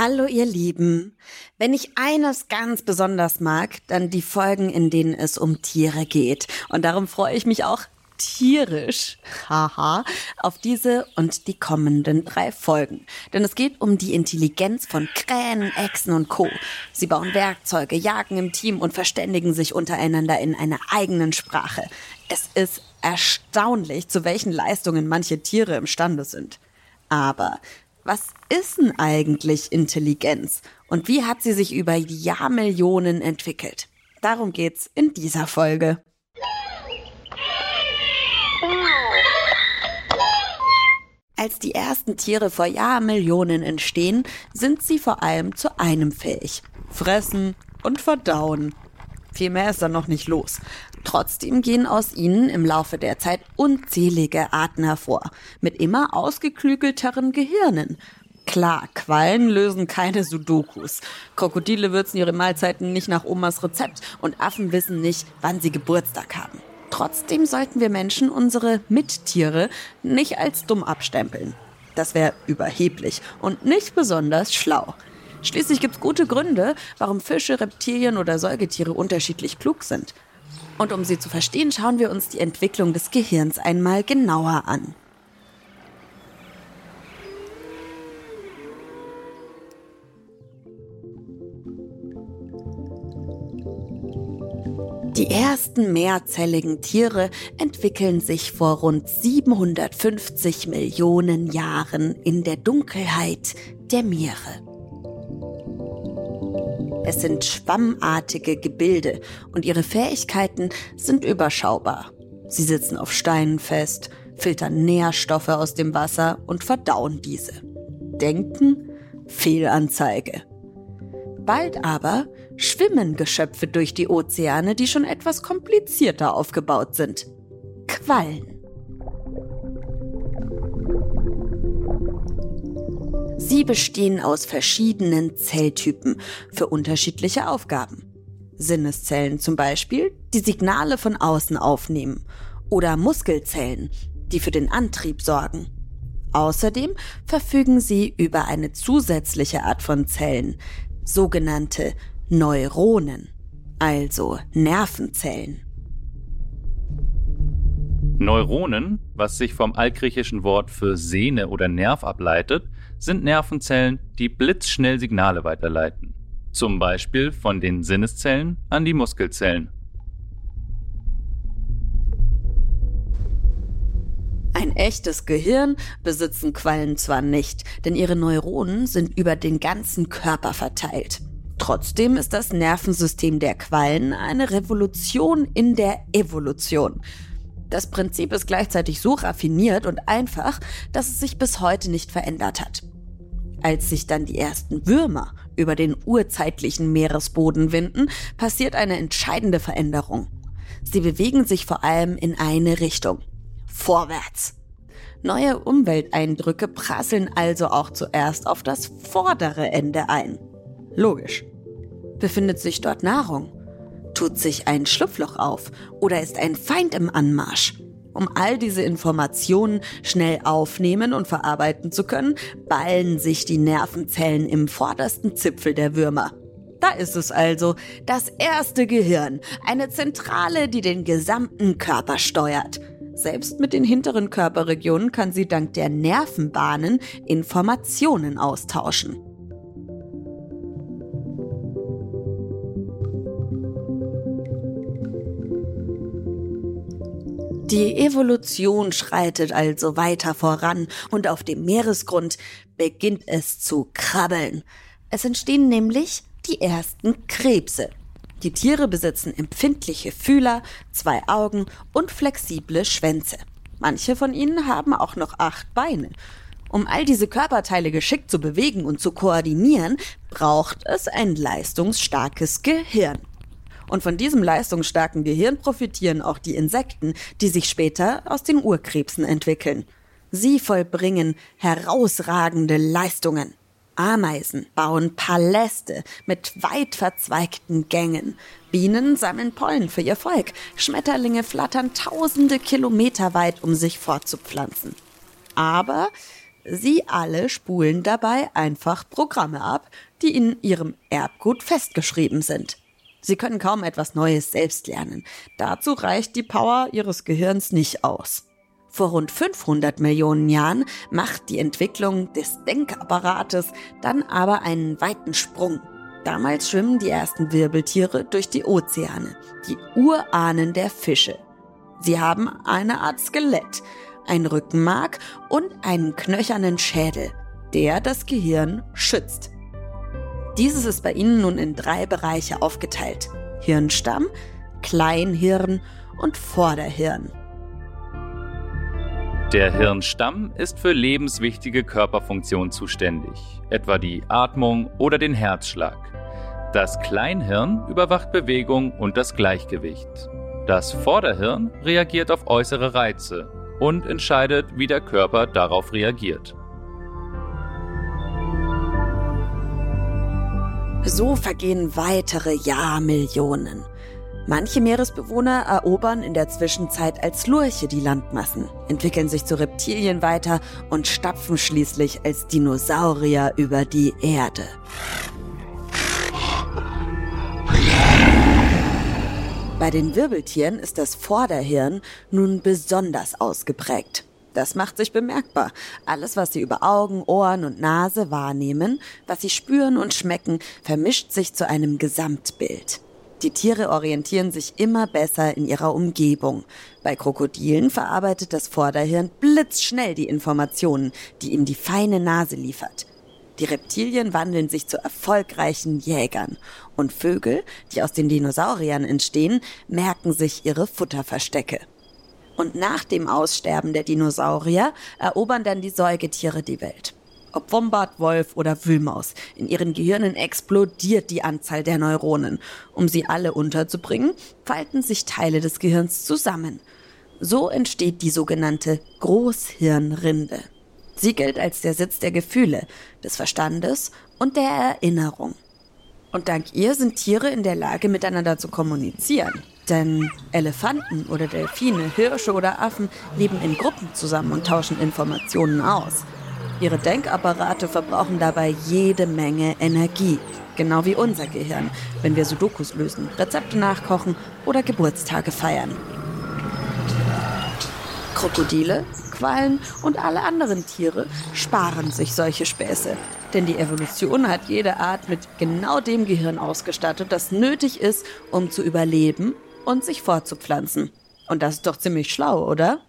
Hallo ihr Lieben. Wenn ich eines ganz besonders mag, dann die Folgen, in denen es um Tiere geht. Und darum freue ich mich auch tierisch, haha, auf diese und die kommenden drei Folgen. Denn es geht um die Intelligenz von Krähen, Echsen und Co. Sie bauen Werkzeuge, jagen im Team und verständigen sich untereinander in einer eigenen Sprache. Es ist erstaunlich, zu welchen Leistungen manche Tiere imstande sind. Aber was ist denn eigentlich Intelligenz und wie hat sie sich über Jahrmillionen entwickelt? Darum geht's in dieser Folge. Als die ersten Tiere vor Jahrmillionen entstehen, sind sie vor allem zu einem fähig. Fressen und verdauen. Viel mehr ist da noch nicht los. Trotzdem gehen aus ihnen im Laufe der Zeit unzählige Arten hervor, mit immer ausgeklügelteren Gehirnen. Klar, Quallen lösen keine Sudokus. Krokodile würzen ihre Mahlzeiten nicht nach Omas Rezept und Affen wissen nicht, wann sie Geburtstag haben. Trotzdem sollten wir Menschen unsere Mittiere nicht als dumm abstempeln. Das wäre überheblich und nicht besonders schlau. Schließlich gibt es gute Gründe, warum Fische, Reptilien oder Säugetiere unterschiedlich klug sind. Und um sie zu verstehen, schauen wir uns die Entwicklung des Gehirns einmal genauer an. Die ersten mehrzelligen Tiere entwickeln sich vor rund 750 Millionen Jahren in der Dunkelheit der Meere. Es sind schwammartige Gebilde und ihre Fähigkeiten sind überschaubar. Sie sitzen auf Steinen fest, filtern Nährstoffe aus dem Wasser und verdauen diese. Denken? Fehlanzeige. Bald aber schwimmen Geschöpfe durch die Ozeane, die schon etwas komplizierter aufgebaut sind. Quallen. Sie bestehen aus verschiedenen Zelltypen für unterschiedliche Aufgaben. Sinneszellen zum Beispiel, die Signale von außen aufnehmen, oder Muskelzellen, die für den Antrieb sorgen. Außerdem verfügen sie über eine zusätzliche Art von Zellen, sogenannte Neuronen, also Nervenzellen. Neuronen, was sich vom altgriechischen Wort für Sehne oder Nerv ableitet, sind Nervenzellen, die blitzschnell Signale weiterleiten. Zum Beispiel von den Sinneszellen an die Muskelzellen. Ein echtes Gehirn besitzen Quallen zwar nicht, denn ihre Neuronen sind über den ganzen Körper verteilt. Trotzdem ist das Nervensystem der Quallen eine Revolution in der Evolution. Das Prinzip ist gleichzeitig so raffiniert und einfach, dass es sich bis heute nicht verändert hat. Als sich dann die ersten Würmer über den urzeitlichen Meeresboden winden, passiert eine entscheidende Veränderung. Sie bewegen sich vor allem in eine Richtung. Vorwärts. Neue Umwelteindrücke prasseln also auch zuerst auf das vordere Ende ein. Logisch. Befindet sich dort Nahrung? Tut sich ein Schlupfloch auf? Oder ist ein Feind im Anmarsch? Um all diese Informationen schnell aufnehmen und verarbeiten zu können, ballen sich die Nervenzellen im vordersten Zipfel der Würmer. Da ist es also, das erste Gehirn, eine Zentrale, die den gesamten Körper steuert. Selbst mit den hinteren Körperregionen kann sie dank der Nervenbahnen Informationen austauschen. Die Evolution schreitet also weiter voran und auf dem Meeresgrund beginnt es zu krabbeln. Es entstehen nämlich die ersten Krebse. Die Tiere besitzen empfindliche Fühler, zwei Augen und flexible Schwänze. Manche von ihnen haben auch noch acht Beine. Um all diese Körperteile geschickt zu bewegen und zu koordinieren, braucht es ein leistungsstarkes Gehirn. Und von diesem leistungsstarken Gehirn profitieren auch die Insekten, die sich später aus den Urkrebsen entwickeln. Sie vollbringen herausragende Leistungen. Ameisen bauen Paläste mit weit verzweigten Gängen. Bienen sammeln Pollen für ihr Volk. Schmetterlinge flattern tausende Kilometer weit, um sich fortzupflanzen. Aber sie alle spulen dabei einfach Programme ab, die in ihrem Erbgut festgeschrieben sind. Sie können kaum etwas Neues selbst lernen. Dazu reicht die Power ihres Gehirns nicht aus. Vor rund 500 Millionen Jahren macht die Entwicklung des Denkapparates dann aber einen weiten Sprung. Damals schwimmen die ersten Wirbeltiere durch die Ozeane, die Urahnen der Fische. Sie haben eine Art Skelett, ein Rückenmark und einen knöchernen Schädel, der das Gehirn schützt. Dieses ist bei ihnen nun in drei Bereiche aufgeteilt. Hirnstamm, Kleinhirn und Vorderhirn. Der Hirnstamm ist für lebenswichtige Körperfunktionen zuständig, etwa die Atmung oder den Herzschlag. Das Kleinhirn überwacht Bewegung und das Gleichgewicht. Das Vorderhirn reagiert auf äußere Reize und entscheidet, wie der Körper darauf reagiert. So vergehen weitere Jahrmillionen. Manche Meeresbewohner erobern in der Zwischenzeit als Lurche die Landmassen, entwickeln sich zu Reptilien weiter und stapfen schließlich als Dinosaurier über die Erde. Bei den Wirbeltieren ist das Vorderhirn nun besonders ausgeprägt. Das macht sich bemerkbar. Alles, was sie über Augen, Ohren und Nase wahrnehmen, was sie spüren und schmecken, vermischt sich zu einem Gesamtbild. Die Tiere orientieren sich immer besser in ihrer Umgebung. Bei Krokodilen verarbeitet das Vorderhirn blitzschnell die Informationen, die ihm die feine Nase liefert. Die Reptilien wandeln sich zu erfolgreichen Jägern und Vögel, die aus den Dinosauriern entstehen, merken sich ihre Futterverstecke. Und nach dem Aussterben der Dinosaurier erobern dann die Säugetiere die Welt ob Wombat, Wolf oder Wühlmaus. In ihren Gehirnen explodiert die Anzahl der Neuronen. Um sie alle unterzubringen, falten sich Teile des Gehirns zusammen. So entsteht die sogenannte Großhirnrinde. Sie gilt als der Sitz der Gefühle, des Verstandes und der Erinnerung. Und dank ihr sind Tiere in der Lage, miteinander zu kommunizieren. Denn Elefanten oder Delfine, Hirsche oder Affen leben in Gruppen zusammen und tauschen Informationen aus. Ihre Denkapparate verbrauchen dabei jede Menge Energie. Genau wie unser Gehirn, wenn wir Sudokus lösen, Rezepte nachkochen oder Geburtstage feiern. Krokodile, Quallen und alle anderen Tiere sparen sich solche Späße. Denn die Evolution hat jede Art mit genau dem Gehirn ausgestattet, das nötig ist, um zu überleben und sich fortzupflanzen. Und das ist doch ziemlich schlau, oder?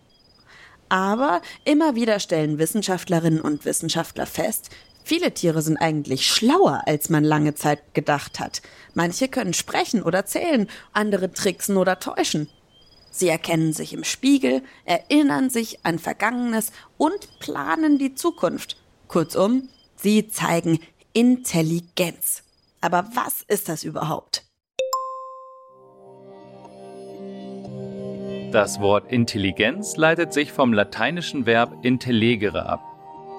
Aber immer wieder stellen Wissenschaftlerinnen und Wissenschaftler fest, viele Tiere sind eigentlich schlauer, als man lange Zeit gedacht hat. Manche können sprechen oder zählen, andere tricksen oder täuschen. Sie erkennen sich im Spiegel, erinnern sich an Vergangenes und planen die Zukunft. Kurzum, sie zeigen Intelligenz. Aber was ist das überhaupt? Das Wort Intelligenz leitet sich vom lateinischen Verb intellegere ab.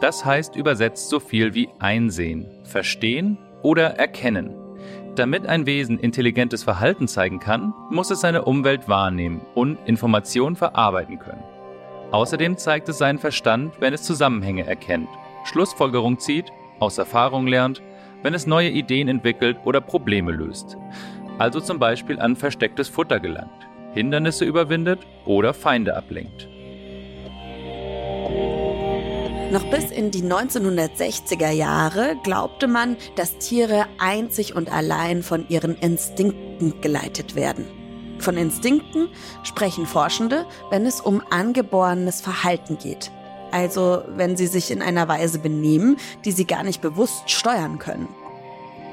Das heißt übersetzt so viel wie einsehen, verstehen oder erkennen. Damit ein Wesen intelligentes Verhalten zeigen kann, muss es seine Umwelt wahrnehmen und Informationen verarbeiten können. Außerdem zeigt es seinen Verstand, wenn es Zusammenhänge erkennt, Schlussfolgerung zieht, aus Erfahrung lernt, wenn es neue Ideen entwickelt oder Probleme löst. Also zum Beispiel an verstecktes Futter gelangt. Hindernisse überwindet oder Feinde ablenkt. Noch bis in die 1960er Jahre glaubte man, dass Tiere einzig und allein von ihren Instinkten geleitet werden. Von Instinkten sprechen Forschende, wenn es um angeborenes Verhalten geht. Also wenn sie sich in einer Weise benehmen, die sie gar nicht bewusst steuern können.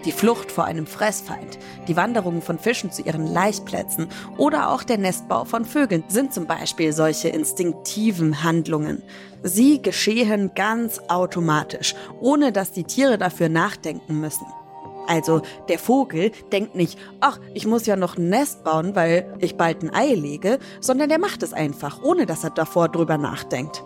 Die Flucht vor einem Fressfeind, die Wanderungen von Fischen zu ihren Laichplätzen oder auch der Nestbau von Vögeln sind zum Beispiel solche instinktiven Handlungen. Sie geschehen ganz automatisch, ohne dass die Tiere dafür nachdenken müssen. Also der Vogel denkt nicht, ach, ich muss ja noch ein Nest bauen, weil ich bald ein Ei lege, sondern der macht es einfach, ohne dass er davor drüber nachdenkt.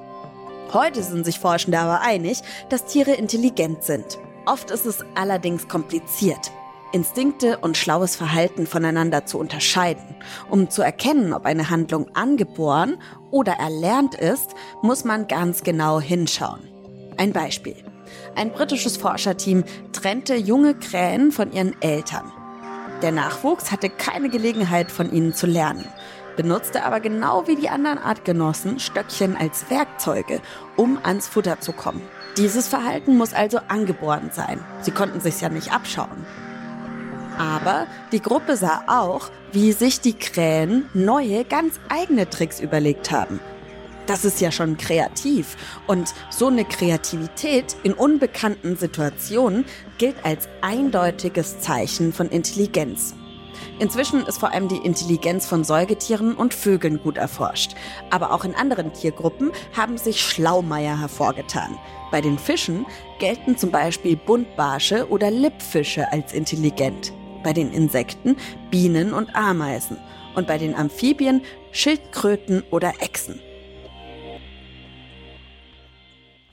Heute sind sich Forschende aber einig, dass Tiere intelligent sind. Oft ist es allerdings kompliziert. Instinkte und schlaues Verhalten voneinander zu unterscheiden. Um zu erkennen, ob eine Handlung angeboren oder erlernt ist, muss man ganz genau hinschauen. Ein Beispiel. Ein britisches Forscherteam trennte junge Krähen von ihren Eltern. Der Nachwuchs hatte keine Gelegenheit von ihnen zu lernen, benutzte aber genau wie die anderen Artgenossen Stöckchen als Werkzeuge, um ans Futter zu kommen. Dieses Verhalten muss also angeboren sein. Sie konnten sich ja nicht abschauen. Aber die Gruppe sah auch, wie sich die Krähen neue, ganz eigene Tricks überlegt haben. Das ist ja schon kreativ. Und so eine Kreativität in unbekannten Situationen gilt als eindeutiges Zeichen von Intelligenz. Inzwischen ist vor allem die Intelligenz von Säugetieren und Vögeln gut erforscht. Aber auch in anderen Tiergruppen haben sich Schlaumeier hervorgetan. Bei den Fischen gelten zum Beispiel Buntbarsche oder Lippfische als intelligent. Bei den Insekten Bienen und Ameisen. Und bei den Amphibien Schildkröten oder Echsen.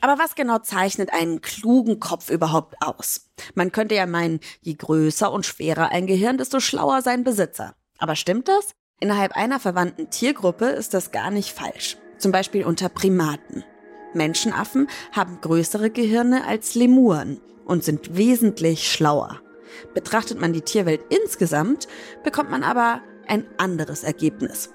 Aber was genau zeichnet einen klugen Kopf überhaupt aus? Man könnte ja meinen, je größer und schwerer ein Gehirn, desto schlauer sein Besitzer. Aber stimmt das? Innerhalb einer verwandten Tiergruppe ist das gar nicht falsch. Zum Beispiel unter Primaten. Menschenaffen haben größere Gehirne als Lemuren und sind wesentlich schlauer. Betrachtet man die Tierwelt insgesamt, bekommt man aber ein anderes Ergebnis.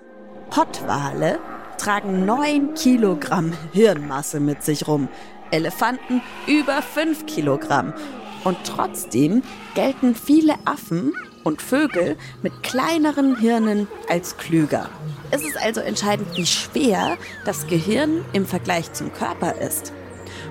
Pottwale tragen 9 Kilogramm Hirnmasse mit sich rum. Elefanten über 5 Kilogramm. Und trotzdem gelten viele Affen und Vögel mit kleineren Hirnen als klüger. Es ist also entscheidend, wie schwer das Gehirn im Vergleich zum Körper ist.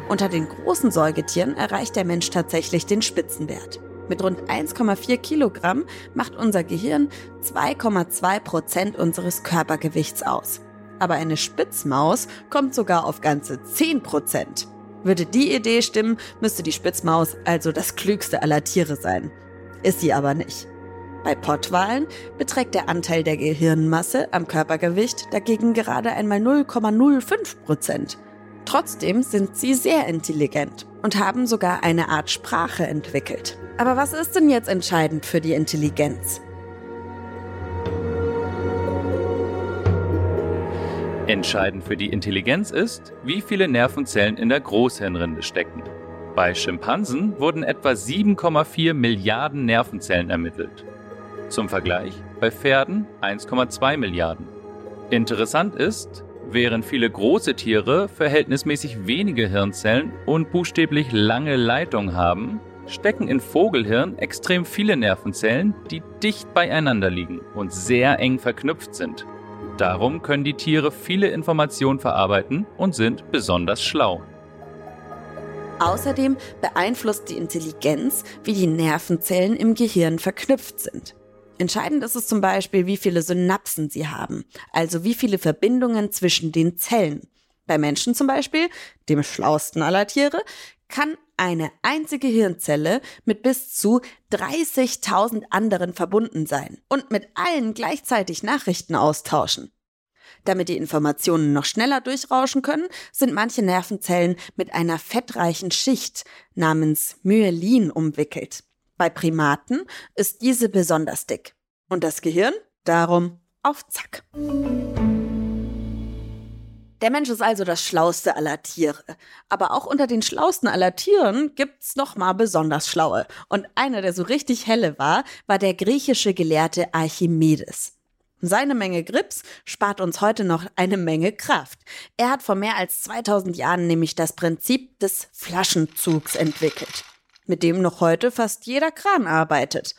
Unter den großen Säugetieren erreicht der Mensch tatsächlich den Spitzenwert. Mit rund 1,4 Kilogramm macht unser Gehirn 2,2 Prozent unseres Körpergewichts aus aber eine Spitzmaus kommt sogar auf ganze 10 Prozent. Würde die Idee stimmen, müsste die Spitzmaus also das klügste aller Tiere sein. Ist sie aber nicht. Bei Pottwalen beträgt der Anteil der Gehirnmasse am Körpergewicht dagegen gerade einmal 0,05 Prozent. Trotzdem sind sie sehr intelligent und haben sogar eine Art Sprache entwickelt. Aber was ist denn jetzt entscheidend für die Intelligenz? Entscheidend für die Intelligenz ist, wie viele Nervenzellen in der Großhirnrinde stecken. Bei Schimpansen wurden etwa 7,4 Milliarden Nervenzellen ermittelt. Zum Vergleich bei Pferden 1,2 Milliarden. Interessant ist, während viele große Tiere verhältnismäßig wenige Hirnzellen und buchstäblich lange Leitungen haben, stecken in Vogelhirn extrem viele Nervenzellen, die dicht beieinander liegen und sehr eng verknüpft sind. Darum können die Tiere viele Informationen verarbeiten und sind besonders schlau. Außerdem beeinflusst die Intelligenz, wie die Nervenzellen im Gehirn verknüpft sind. Entscheidend ist es zum Beispiel, wie viele Synapsen sie haben, also wie viele Verbindungen zwischen den Zellen. Bei Menschen zum Beispiel, dem schlausten aller Tiere, kann eine einzige Hirnzelle mit bis zu 30.000 anderen verbunden sein und mit allen gleichzeitig Nachrichten austauschen. Damit die Informationen noch schneller durchrauschen können, sind manche Nervenzellen mit einer fettreichen Schicht namens Myelin umwickelt. Bei Primaten ist diese besonders dick. Und das Gehirn darum auf Zack. Der Mensch ist also das schlauste aller Tiere. Aber auch unter den schlausten aller Tieren gibt's noch mal besonders schlaue. Und einer, der so richtig helle war, war der griechische Gelehrte Archimedes. Seine Menge Grips spart uns heute noch eine Menge Kraft. Er hat vor mehr als 2000 Jahren nämlich das Prinzip des Flaschenzugs entwickelt, mit dem noch heute fast jeder Kran arbeitet.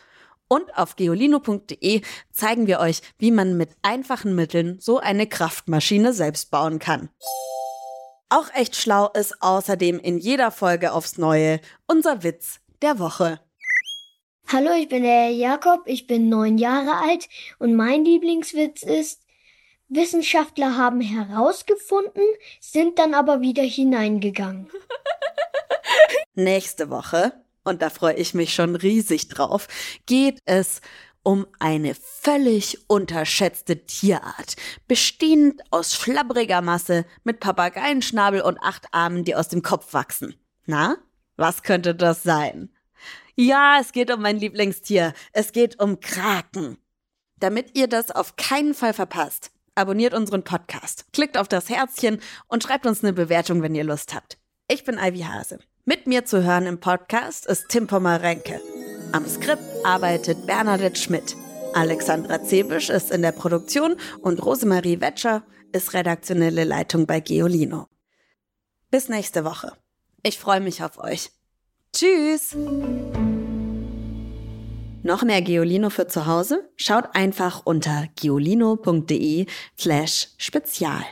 Und auf geolino.de zeigen wir euch, wie man mit einfachen Mitteln so eine Kraftmaschine selbst bauen kann. Auch echt schlau ist außerdem in jeder Folge aufs Neue unser Witz der Woche. Hallo, ich bin der Jakob, ich bin neun Jahre alt und mein Lieblingswitz ist, Wissenschaftler haben herausgefunden, sind dann aber wieder hineingegangen. Nächste Woche, und da freue ich mich schon riesig drauf, geht es um eine völlig unterschätzte Tierart, bestehend aus schlabbriger Masse mit Papageienschnabel und acht Armen, die aus dem Kopf wachsen. Na, was könnte das sein? Ja, es geht um mein Lieblingstier. Es geht um Kraken. Damit ihr das auf keinen Fall verpasst, abonniert unseren Podcast, klickt auf das Herzchen und schreibt uns eine Bewertung, wenn ihr Lust habt. Ich bin Ivy Hase. Mit mir zu hören im Podcast ist Tim Pommerenke. Am Skript arbeitet Bernadette Schmidt. Alexandra Zebisch ist in der Produktion und Rosemarie Wetscher ist redaktionelle Leitung bei Geolino. Bis nächste Woche. Ich freue mich auf euch. Tschüss! Noch mehr Geolino für zu Hause? Schaut einfach unter geolino.de slash spezial.